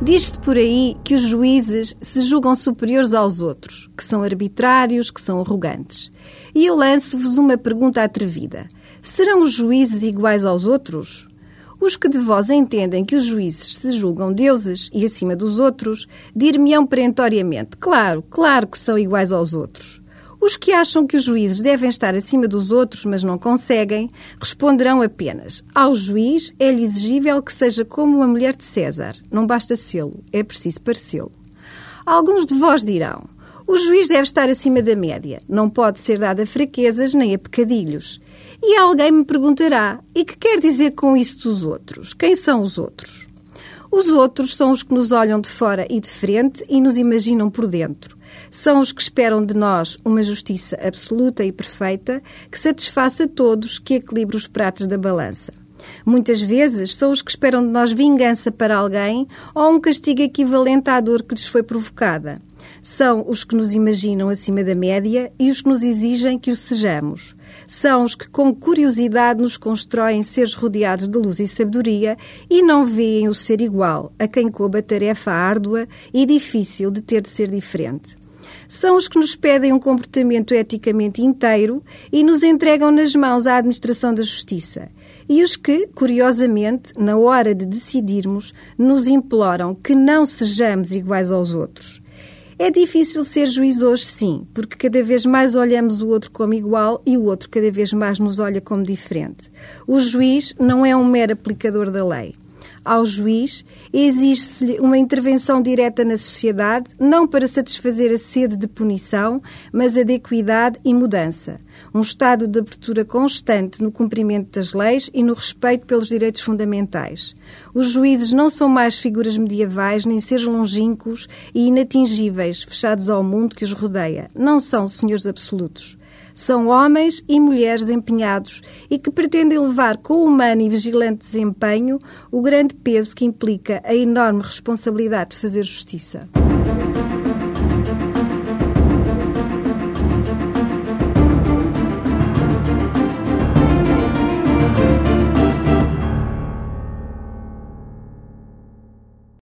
Diz-se por aí que os juízes se julgam superiores aos outros, que são arbitrários, que são arrogantes. E eu lanço-vos uma pergunta atrevida: serão os juízes iguais aos outros? Os que de vós entendem que os juízes se julgam deuses e acima dos outros, dir-me-ão perentoriamente: claro, claro que são iguais aos outros. Os que acham que os juízes devem estar acima dos outros, mas não conseguem, responderão apenas: ao juiz é-lhe exigível que seja como a mulher de César. Não basta sê-lo, é preciso parecê-lo. Alguns de vós dirão: o juiz deve estar acima da média, não pode ser dado a fraquezas nem a pecadilhos. E alguém me perguntará: e que quer dizer com isso dos outros? Quem são os outros? Os outros são os que nos olham de fora e de frente e nos imaginam por dentro. São os que esperam de nós uma justiça absoluta e perfeita que satisfaça todos, que equilibre os pratos da balança. Muitas vezes são os que esperam de nós vingança para alguém ou um castigo equivalente à dor que lhes foi provocada. São os que nos imaginam acima da média e os que nos exigem que o sejamos. São os que, com curiosidade, nos constroem seres rodeados de luz e sabedoria e não veem o ser igual, a quem coube a tarefa árdua e difícil de ter de ser diferente são os que nos pedem um comportamento eticamente inteiro e nos entregam nas mãos à administração da justiça. E os que, curiosamente, na hora de decidirmos, nos imploram que não sejamos iguais aos outros. É difícil ser juiz hoje, sim, porque cada vez mais olhamos o outro como igual e o outro cada vez mais nos olha como diferente. O juiz não é um mero aplicador da lei ao juiz, exige-se-lhe uma intervenção direta na sociedade, não para satisfazer a sede de punição, mas a de equidade e mudança. Um estado de abertura constante no cumprimento das leis e no respeito pelos direitos fundamentais. Os juízes não são mais figuras medievais, nem seres longínquos e inatingíveis, fechados ao mundo que os rodeia. Não são senhores absolutos. São homens e mulheres empenhados e que pretendem levar com humano e vigilante desempenho o grande peso que implica a enorme responsabilidade de fazer justiça.